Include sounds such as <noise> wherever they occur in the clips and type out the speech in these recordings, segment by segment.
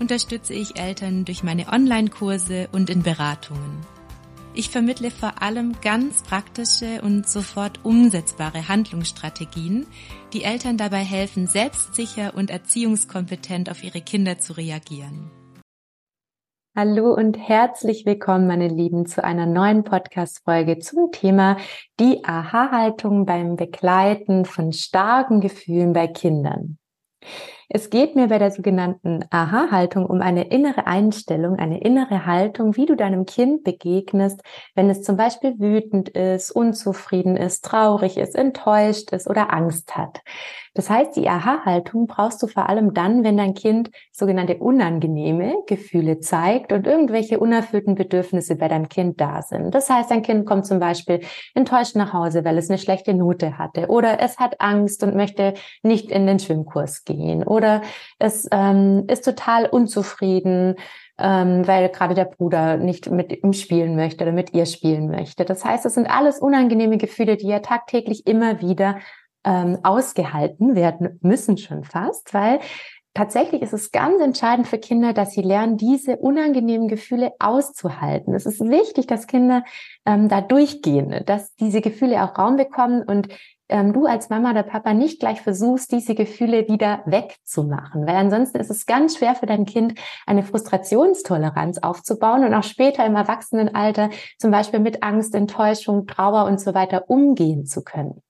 unterstütze ich Eltern durch meine Online-Kurse und in Beratungen. Ich vermittle vor allem ganz praktische und sofort umsetzbare Handlungsstrategien, die Eltern dabei helfen, selbstsicher und erziehungskompetent auf ihre Kinder zu reagieren. Hallo und herzlich willkommen, meine Lieben, zu einer neuen Podcast-Folge zum Thema die Aha-Haltung beim Begleiten von starken Gefühlen bei Kindern. Es geht mir bei der sogenannten Aha-Haltung um eine innere Einstellung, eine innere Haltung, wie du deinem Kind begegnest, wenn es zum Beispiel wütend ist, unzufrieden ist, traurig ist, enttäuscht ist oder Angst hat. Das heißt, die Aha-Haltung brauchst du vor allem dann, wenn dein Kind sogenannte unangenehme Gefühle zeigt und irgendwelche unerfüllten Bedürfnisse bei deinem Kind da sind. Das heißt, dein Kind kommt zum Beispiel enttäuscht nach Hause, weil es eine schlechte Note hatte oder es hat Angst und möchte nicht in den Schwimmkurs gehen oder es ähm, ist total unzufrieden, ähm, weil gerade der Bruder nicht mit ihm spielen möchte oder mit ihr spielen möchte. Das heißt, es sind alles unangenehme Gefühle, die ja tagtäglich immer wieder ähm, ausgehalten werden müssen schon fast, weil tatsächlich ist es ganz entscheidend für Kinder, dass sie lernen, diese unangenehmen Gefühle auszuhalten. Es ist wichtig, dass Kinder ähm, da durchgehen, dass diese Gefühle auch Raum bekommen und ähm, du als Mama oder Papa nicht gleich versuchst, diese Gefühle wieder wegzumachen, weil ansonsten ist es ganz schwer für dein Kind, eine Frustrationstoleranz aufzubauen und auch später im Erwachsenenalter zum Beispiel mit Angst, Enttäuschung, Trauer und so weiter umgehen zu können.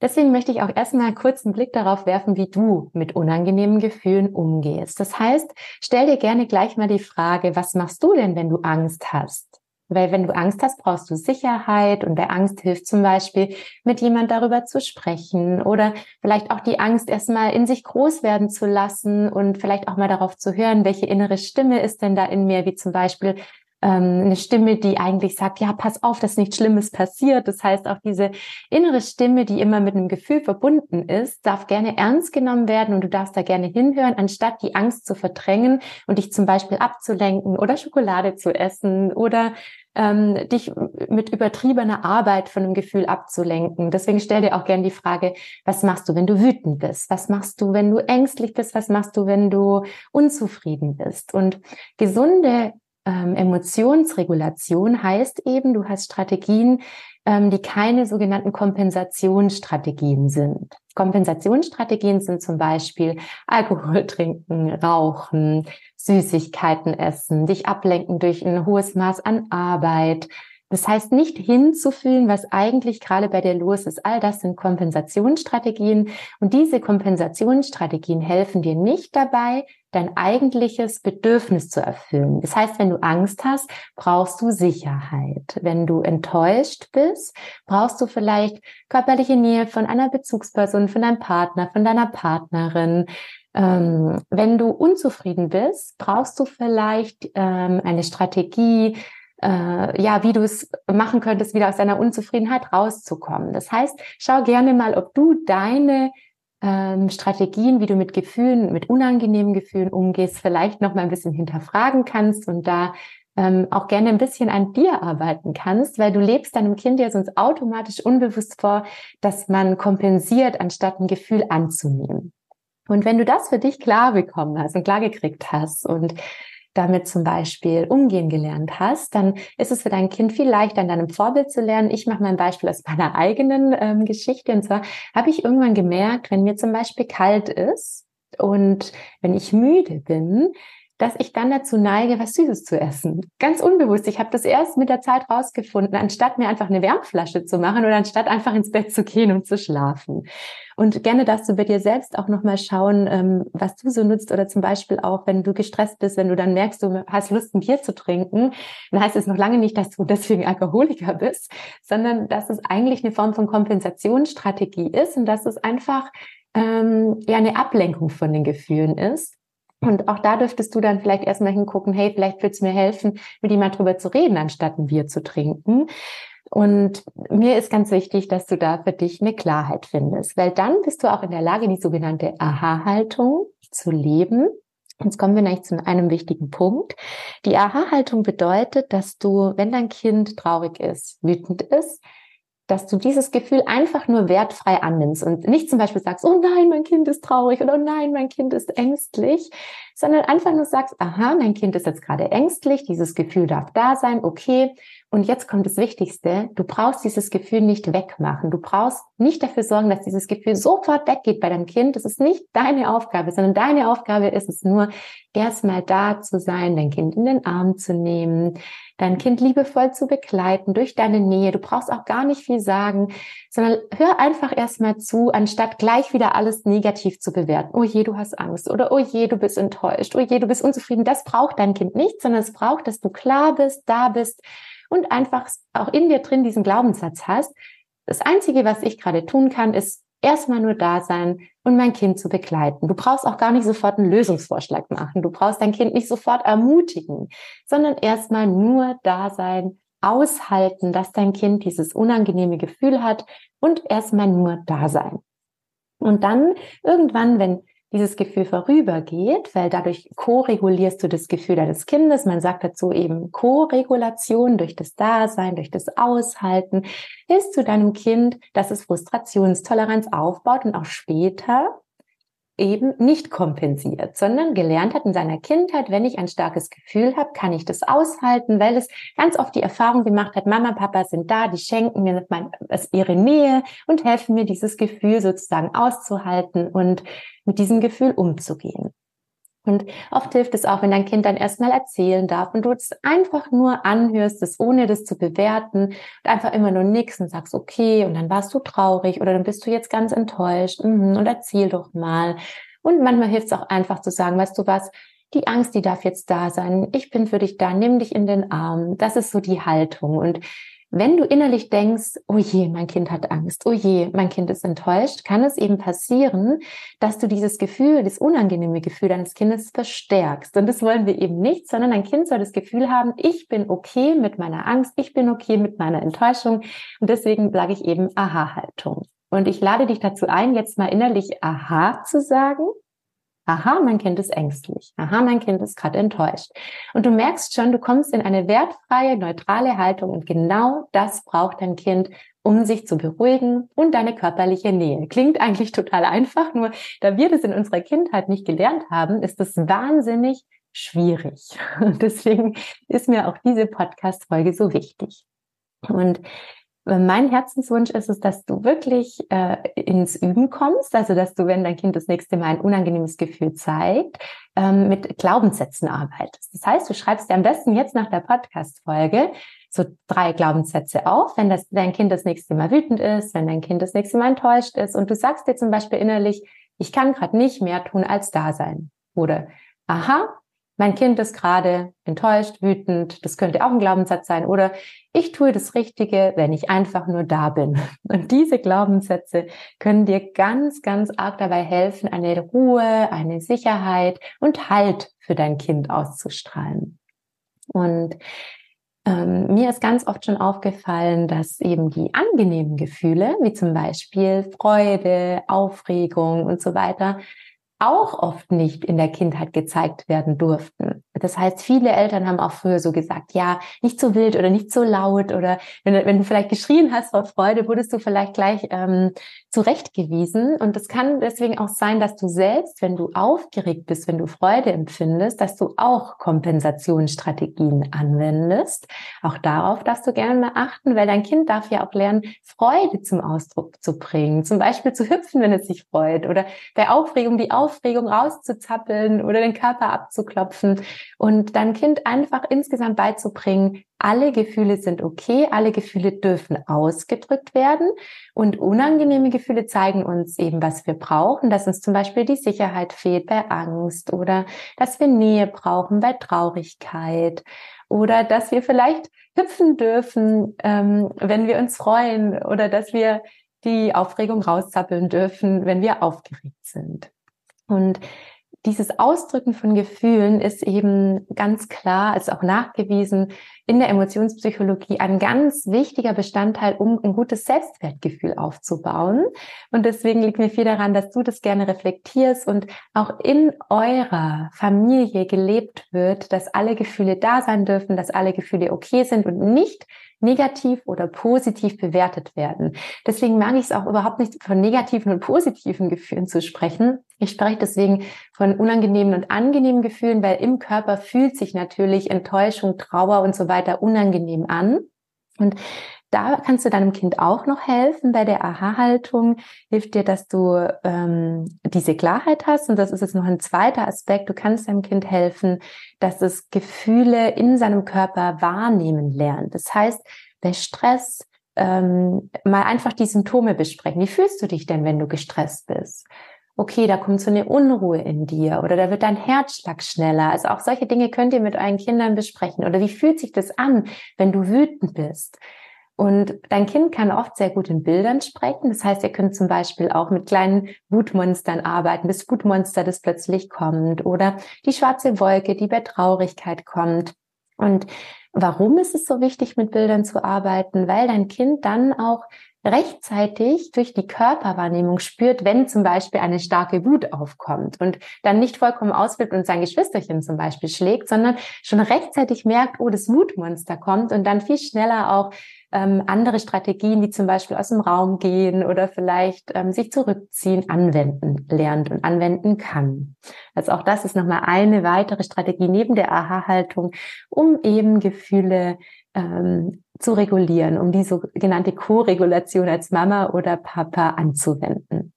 Deswegen möchte ich auch erstmal kurz einen Blick darauf werfen, wie du mit unangenehmen Gefühlen umgehst. Das heißt, stell dir gerne gleich mal die Frage, was machst du denn, wenn du Angst hast? Weil wenn du Angst hast, brauchst du Sicherheit und der Angst hilft zum Beispiel, mit jemand darüber zu sprechen oder vielleicht auch die Angst erstmal in sich groß werden zu lassen und vielleicht auch mal darauf zu hören, welche innere Stimme ist denn da in mir, wie zum Beispiel, ähm, eine Stimme, die eigentlich sagt, ja, pass auf, dass nichts Schlimmes passiert. Das heißt, auch diese innere Stimme, die immer mit einem Gefühl verbunden ist, darf gerne ernst genommen werden und du darfst da gerne hinhören, anstatt die Angst zu verdrängen und dich zum Beispiel abzulenken oder Schokolade zu essen oder ähm, dich mit übertriebener Arbeit von einem Gefühl abzulenken. Deswegen stell dir auch gerne die Frage, was machst du, wenn du wütend bist? Was machst du, wenn du ängstlich bist? Was machst du, wenn du unzufrieden bist? Und gesunde ähm, Emotionsregulation heißt eben, du hast Strategien, ähm, die keine sogenannten Kompensationsstrategien sind. Kompensationsstrategien sind zum Beispiel <laughs> Alkohol trinken, rauchen, Süßigkeiten essen, dich ablenken durch ein hohes Maß an Arbeit, das heißt, nicht hinzufühlen, was eigentlich gerade bei dir los ist. All das sind Kompensationsstrategien. Und diese Kompensationsstrategien helfen dir nicht dabei, dein eigentliches Bedürfnis zu erfüllen. Das heißt, wenn du Angst hast, brauchst du Sicherheit. Wenn du enttäuscht bist, brauchst du vielleicht körperliche Nähe von einer Bezugsperson, von deinem Partner, von deiner Partnerin. Ähm, wenn du unzufrieden bist, brauchst du vielleicht ähm, eine Strategie, äh, ja, wie du es machen könntest, wieder aus deiner Unzufriedenheit rauszukommen. Das heißt, schau gerne mal, ob du deine ähm, Strategien, wie du mit Gefühlen, mit unangenehmen Gefühlen umgehst, vielleicht noch mal ein bisschen hinterfragen kannst und da ähm, auch gerne ein bisschen an dir arbeiten kannst, weil du lebst deinem Kind ja sonst automatisch unbewusst vor, dass man kompensiert, anstatt ein Gefühl anzunehmen. Und wenn du das für dich klar bekommen hast und klar gekriegt hast und damit zum Beispiel umgehen gelernt hast, dann ist es für dein Kind viel leichter, an deinem Vorbild zu lernen. Ich mache mal ein Beispiel aus <laughs> meiner eigenen ähm, Geschichte. Und zwar habe ich irgendwann gemerkt, wenn mir zum Beispiel kalt ist und wenn ich müde bin, dass ich dann dazu neige, was Süßes zu essen. Ganz unbewusst. Ich habe das erst mit der Zeit rausgefunden, anstatt mir einfach eine Wärmflasche zu machen oder anstatt einfach ins Bett zu gehen und zu schlafen. Und gerne darfst du bei dir selbst auch nochmal schauen, ähm, was du so nutzt oder zum Beispiel auch, wenn du gestresst bist, wenn du dann merkst, du hast Lust, ein Bier zu trinken, dann heißt es noch lange nicht, dass du deswegen Alkoholiker bist, sondern dass es eigentlich eine Form von Kompensationsstrategie ist und dass es einfach ähm, ja eine Ablenkung von den Gefühlen ist Und auch da dürftest du dann vielleicht erstmal hingucken, hey, vielleicht wird es mir helfen, mit mal drüber zu reden, anstatt ein Bier zu trinken. Und mir ist ganz wichtig, dass du da für dich eine Klarheit findest, weil dann bist du auch in der Lage, die sogenannte Aha-Haltung zu leben. Jetzt kommen wir nämlich zu einem wichtigen Punkt. Die Aha-Haltung bedeutet, dass du, wenn dein Kind traurig ist, wütend ist, dass du dieses Gefühl einfach nur wertfrei annimmst und nicht zum Beispiel sagst, oh nein, mein Kind ist traurig oder oh nein, mein Kind ist ängstlich, sondern einfach nur sagst, aha, mein Kind ist jetzt gerade ängstlich, dieses Gefühl darf da sein, okay. Und jetzt kommt das Wichtigste, du brauchst dieses Gefühl nicht wegmachen. Du brauchst nicht dafür sorgen, dass dieses Gefühl sofort weggeht bei deinem Kind. Das ist nicht deine Aufgabe, sondern deine Aufgabe ist es nur, erstmal da zu sein, dein Kind in den Arm zu nehmen, dein Kind liebevoll zu begleiten durch deine Nähe. Du brauchst auch gar nicht viel sagen, sondern hör einfach erstmal zu, anstatt gleich wieder alles negativ zu bewerten. Oh je, du hast Angst oder oh je, du bist enttäuscht. Oh je, du bist unzufrieden. Das braucht dein Kind nicht, sondern es braucht, dass du klar bist, da bist und einfach auch in dir drin diesen Glaubenssatz hast. Das Einzige, was ich gerade tun kann, ist erstmal nur da sein und mein Kind zu begleiten. Du brauchst auch gar nicht sofort einen Lösungsvorschlag machen. Du brauchst dein Kind nicht sofort ermutigen, sondern erstmal nur da sein, aushalten, dass dein Kind dieses unangenehme Gefühl hat und erstmal nur da sein. Und dann irgendwann, wenn dieses Gefühl vorübergeht, weil dadurch ko-regulierst du das Gefühl deines Kindes. Man sagt dazu eben Co-Regulation durch das Dasein, durch das Aushalten, hilfst du deinem Kind, dass es Frustrationstoleranz aufbaut und auch später eben nicht kompensiert, sondern gelernt hat in seiner Kindheit, wenn ich ein starkes Gefühl habe, kann ich das aushalten, weil es ganz oft die Erfahrung gemacht hat, Mama, Papa sind da, die schenken mir mein, ihre Nähe und helfen mir, dieses Gefühl sozusagen auszuhalten und mit diesem Gefühl umzugehen. Und oft hilft es auch, wenn dein Kind dann erstmal erzählen darf und du es einfach nur anhörst, es ohne das zu bewerten und einfach immer nur nix und sagst, okay, und dann warst du traurig oder dann bist du jetzt ganz enttäuscht mhm, und erzähl doch mal. Und manchmal hilft es auch einfach zu sagen, weißt du was, die Angst, die darf jetzt da sein. Ich bin für dich da, nimm dich in den Arm. Das ist so die Haltung. Und wenn du innerlich denkst, oh je, mein Kind hat Angst, oh je, mein Kind ist enttäuscht, kann es eben passieren, dass du dieses Gefühl, das unangenehme Gefühl deines Kindes verstärkst. Und das wollen wir eben nicht, sondern dein Kind soll das Gefühl haben, ich bin okay mit meiner Angst, ich bin okay mit meiner Enttäuschung. Und deswegen sage ich eben Aha-Haltung. Und ich lade dich dazu ein, jetzt mal innerlich Aha zu sagen Aha, mein Kind ist ängstlich. Aha, mein Kind ist gerade enttäuscht. Und du merkst schon, du kommst in eine wertfreie, neutrale Haltung und genau das braucht dein Kind, um sich zu beruhigen und deine körperliche Nähe. Klingt eigentlich total einfach, nur da wir das in unserer Kindheit nicht gelernt haben, ist es wahnsinnig schwierig. <laughs> Deswegen ist mir auch diese Podcast-Folge so wichtig. Und mein Herzenswunsch ist es, dass du wirklich äh, ins Üben kommst, also dass du, wenn dein Kind das nächste Mal ein unangenehmes Gefühl zeigt, ähm, mit Glaubenssätzen arbeitest. Das heißt, du schreibst dir am besten jetzt nach der Podcast-Folge so drei Glaubenssätze auf, wenn das, dein Kind das nächste Mal wütend ist, wenn dein Kind das nächste Mal enttäuscht ist und du sagst dir zum Beispiel innerlich, ich kann gerade nicht mehr tun als da sein. Oder, aha, mein Kind ist gerade enttäuscht, wütend, das könnte auch ein Glaubenssatz sein, oder ich tue das Richtige, wenn ich einfach nur da bin. <laughs> Und diese Glaubenssätze können dir ganz, ganz arg dabei helfen, eine Ruhe, eine Sicherheit und Halt für dein Kind auszustrahlen. Und ähm, mir ist ganz oft schon aufgefallen, dass eben die angenehmen Gefühle, wie zum Beispiel Freude, Aufregung und so weiter, auch oft nicht in der Kindheit gezeigt werden durften. Das heißt, viele Eltern haben auch früher so gesagt, ja, nicht so wild oder nicht so laut oder wenn, wenn du vielleicht geschrien hast vor Freude, wurdest du vielleicht gleich ähm, zurechtgewiesen. Und das kann deswegen auch sein, dass du selbst, wenn du aufgeregt bist, wenn du Freude empfindest, dass du auch Kompensationsstrategien anwendest. Auch darauf darfst du gerne mal achten, weil dein Kind darf ja auch lernen, Freude zum Ausdruck zu bringen. Zum Beispiel zu hüpfen, wenn es sich freut oder bei Aufregung die Aufregung rauszuzappeln oder den Körper abzuklopfen und dein Kind einfach insgesamt beizubringen, alle Gefühle sind okay, alle Gefühle dürfen ausgedrückt werden und unangenehme Gefühle zeigen uns eben, was wir brauchen, dass uns zum Beispiel die Sicherheit fehlt bei Angst oder dass wir Nähe brauchen bei Traurigkeit oder dass wir vielleicht hüpfen dürfen, ähm, wenn wir uns freuen oder dass wir die Aufregung rauszappeln dürfen, wenn wir aufgeregt sind. Und dieses Ausdrücken von Gefühlen ist eben ganz klar, ist auch nachgewiesen in der Emotionspsychologie ein ganz wichtiger Bestandteil, um ein gutes Selbstwertgefühl aufzubauen. Und deswegen liegt mir viel daran, dass du das gerne reflektierst und auch in eurer Familie gelebt wird, dass alle Gefühle da sein dürfen, dass alle Gefühle okay sind und nicht negativ oder positiv bewertet werden. Deswegen mag ich es auch überhaupt nicht von negativen und positiven Gefühlen zu sprechen. Ich spreche deswegen von unangenehmen und angenehmen Gefühlen, weil im Körper fühlt sich natürlich Enttäuschung, Trauer und so weiter unangenehm an. Und da kannst du deinem Kind auch noch helfen. Bei der Aha-Haltung hilft dir, dass du ähm, diese Klarheit hast. Und das ist jetzt noch ein zweiter Aspekt. Du kannst deinem Kind helfen, dass es Gefühle in seinem Körper wahrnehmen lernt. Das heißt, bei Stress ähm, mal einfach die Symptome besprechen. Wie fühlst du dich denn, wenn du gestresst bist? okay, da kommt so eine Unruhe in dir oder da wird dein Herzschlag schneller. Also auch solche Dinge könnt ihr mit euren Kindern besprechen. Oder wie fühlt sich das an, wenn du wütend bist? Und dein Kind kann oft sehr gut in Bildern sprechen. Das heißt, ihr könnt zum Beispiel auch mit kleinen Wutmonstern arbeiten, das Wutmonster, das plötzlich kommt oder die schwarze Wolke, die bei Traurigkeit kommt. Und warum ist es so wichtig, mit Bildern zu arbeiten? Weil dein Kind dann auch rechtzeitig durch die Körperwahrnehmung spürt, wenn zum Beispiel eine starke Wut aufkommt und dann nicht vollkommen ausflippt und sein Geschwisterchen zum Beispiel schlägt, sondern schon rechtzeitig merkt, oh, das Wutmonster kommt und dann viel schneller auch ähm, andere Strategien, wie zum Beispiel aus dem Raum gehen oder vielleicht ähm, sich zurückziehen, anwenden lernt und anwenden kann. Also auch das ist nochmal eine weitere Strategie neben der Aha-Haltung, um eben Gefühle ähm, zu regulieren, um die sogenannte Co-Regulation als Mama oder Papa anzuwenden.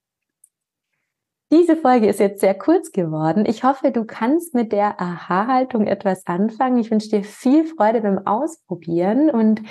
Diese Folge ist jetzt sehr kurz geworden. Ich hoffe, du kannst mit der Aha-Haltung etwas anfangen. Ich wünsche dir viel Freude beim Ausprobieren und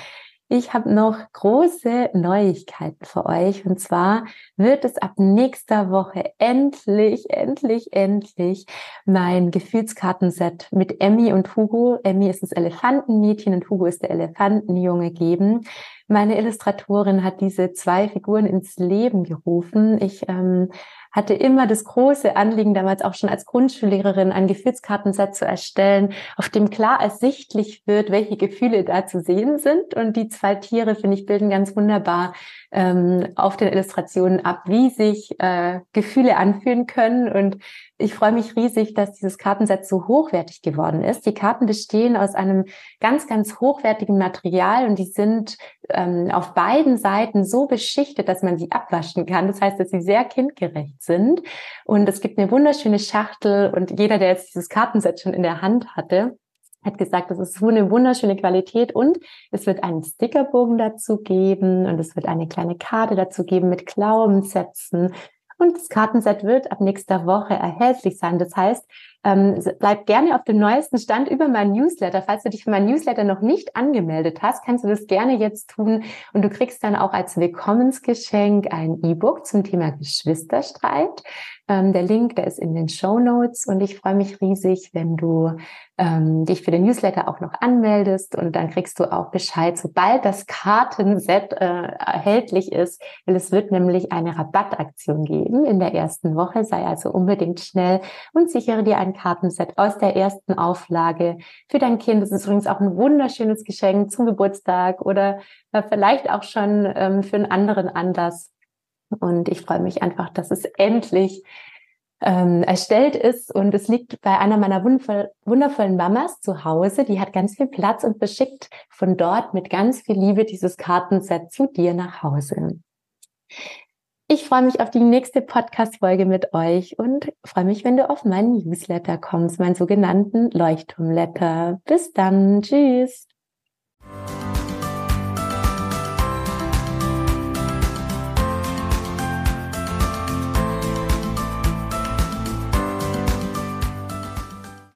ich habe noch große Neuigkeiten für euch. Und zwar wird es ab nächster Woche endlich, endlich, endlich mein Gefühlskartenset mit Emmy und Hugo. Emmy ist das Elefantenmädchen und Hugo ist der Elefantenjunge geben. Meine Illustratorin hat diese zwei Figuren ins Leben gerufen. Ich ähm, hatte immer das große Anliegen, damals auch schon als Grundschullehrerin, ein Gefühlskartenset zu erstellen, auf dem klar ersichtlich wird, welche Gefühle da zu sehen sind. Und die zwei Tiere, finde ich, bilden ganz wunderbar ähm, auf den Illustrationen ab, wie sich äh, Gefühle anfühlen können. Und ich freue mich riesig, dass dieses Kartenset so hochwertig geworden ist. Die Karten bestehen aus einem ganz, ganz hochwertigen Material und die sind ähm, auf beiden Seiten so beschichtet, dass man sie abwaschen kann. Das heißt, dass sie sehr kindgerecht sind. Und es gibt eine wunderschöne Schachtel und jeder, der jetzt dieses Kartenset schon in der Hand hatte, hat gesagt, das ist so eine wunderschöne Qualität und es wird einen Stickerbogen dazu geben und es wird eine kleine Karte dazu geben mit Glaubenssätzen. Und das Kartenset wird ab nächster Woche erhältlich sein. Das heißt, ähm, bleib gerne auf dem neuesten Stand über meinen Newsletter. Falls du dich für meinen Newsletter noch nicht angemeldet hast, kannst du das gerne jetzt tun. Und du kriegst dann auch als Willkommensgeschenk ein E-Book zum Thema Geschwisterstreit. Ähm, der Link, der ist in den Show Notes. Und ich freue mich riesig, wenn du ähm, dich für den Newsletter auch noch anmeldest. Und dann kriegst du auch Bescheid, sobald das Kartenset äh, erhältlich ist. Weil es wird nämlich eine Rabattaktion geben in der ersten Woche. Sei also unbedingt schnell und sichere dir ein Kartenset aus der ersten Auflage für dein Kind. Das ist übrigens auch ein wunderschönes Geschenk zum Geburtstag oder äh, vielleicht auch schon ähm, für einen anderen Anlass. Und ich freue mich einfach, dass es endlich ähm, erstellt ist und es liegt bei einer meiner wundervoll, wundervollen Mamas zu Hause. Die hat ganz viel Platz und beschickt von dort mit ganz viel Liebe dieses Kartenset zu dir nach Hause. Ich freue mich auf die nächste Podcast-Folge mit euch und freue mich, wenn du auf meinen Newsletter kommst, meinen sogenannten Leuchtturmletter. Bis dann. Tschüss.